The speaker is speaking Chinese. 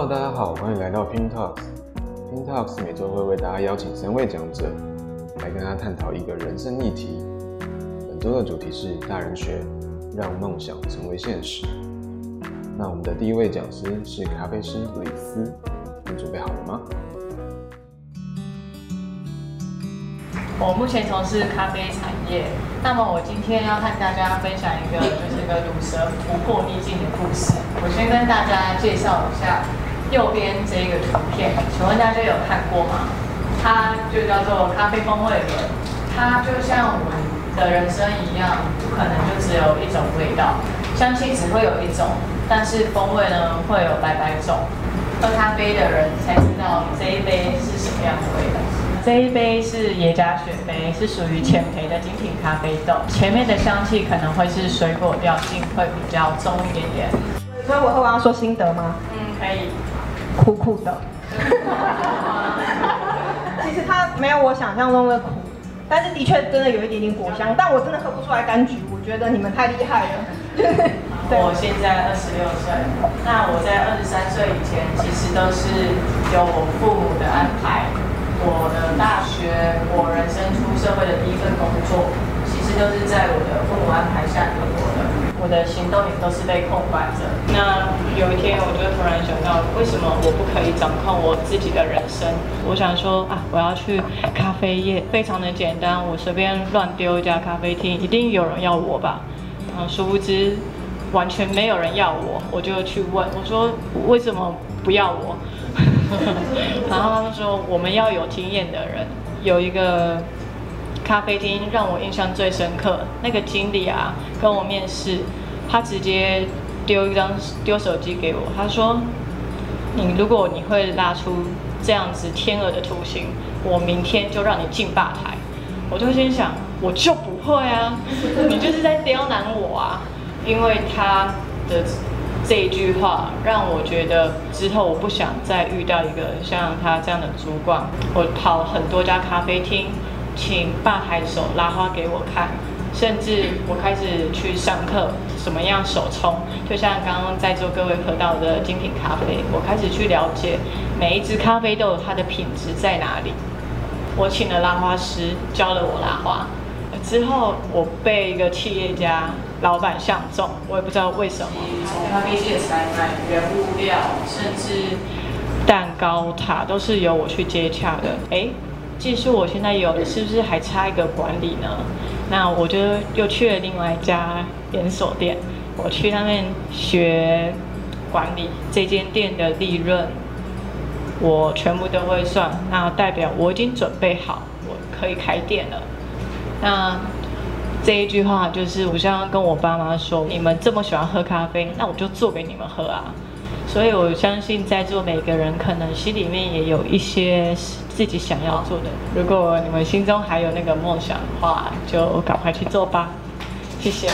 Hello，大家好，欢迎来到 Pin Talks。Pin Talks 每周会为大家邀请三位讲者来跟大家探讨一个人生议题。本周的主题是大人学，让梦想成为现实。那我们的第一位讲师是咖啡师李斯，你准备好了吗？我目前从事咖啡产业，那么我今天要和大家分享一个就是一个鲁蛇突破逆境的故事。我先跟大家介绍一下右边这个图片，请问大家有看过吗？它就叫做咖啡风味轮，它就像我们的人生一样，不可能就只有一种味道，香气只会有一种，但是风味呢会有百百种。喝咖啡的人才知道这一杯是什么样的味道。这一杯是耶加雪杯，是属于浅焙的精品咖啡豆。前面的香气可能会是水果调性，会比较重一点点。所以我喝完要说心得吗？嗯，可以。苦苦的。其实它没有我想象中的苦，但是的确真的有一点点果香。但我真的喝不出来柑橘，我觉得你们太厉害了。对我现在二十六岁，那我在二十三岁以前，其实都是有我父母的安排。我的大学，我人生出社会的第一份工作，其实都是在我的父母安排下度过的。我的行动也都是被控管着。那有一天，我就突然想到，为什么我不可以掌控我自己的人生？我想说啊，我要去咖啡业，非常的简单，我随便乱丢一家咖啡厅，一定有人要我吧？嗯，殊不知完全没有人要我，我就去问，我说为什么不要我？然后他们说，我们要有经验的人。有一个咖啡厅让我印象最深刻，那个经理啊跟我面试，他直接丢一张丢手机给我，他说：“你如果你会拉出这样子天鹅的图形，我明天就让你进吧台。”我就心想，我就不会啊，你就是在刁难我啊，因为他的。这一句话让我觉得之后我不想再遇到一个像他这样的主管。我跑很多家咖啡厅，请吧台手拉花给我看，甚至我开始去上课，怎么样手冲。就像刚刚在座各位喝到的精品咖啡，我开始去了解每一支咖啡豆它的品质在哪里。我请了拉花师教了我拉花，之后我被一个企业家。老板相中，我也不知道为什么。从咖啡界的采买、原物料，甚至蛋糕塔，都是由我去接洽的。哎，技术我现在有，是不是还差一个管理呢？那我就又去了另外一家连锁店，我去那边学管理。这间店的利润，我全部都会算，那代表我已经准备好，我可以开店了。那。这一句话就是我想要跟我爸妈说：你们这么喜欢喝咖啡，那我就做给你们喝啊！所以我相信在座每个人可能心里面也有一些自己想要做的。如果你们心中还有那个梦想的话，就赶快去做吧！谢谢。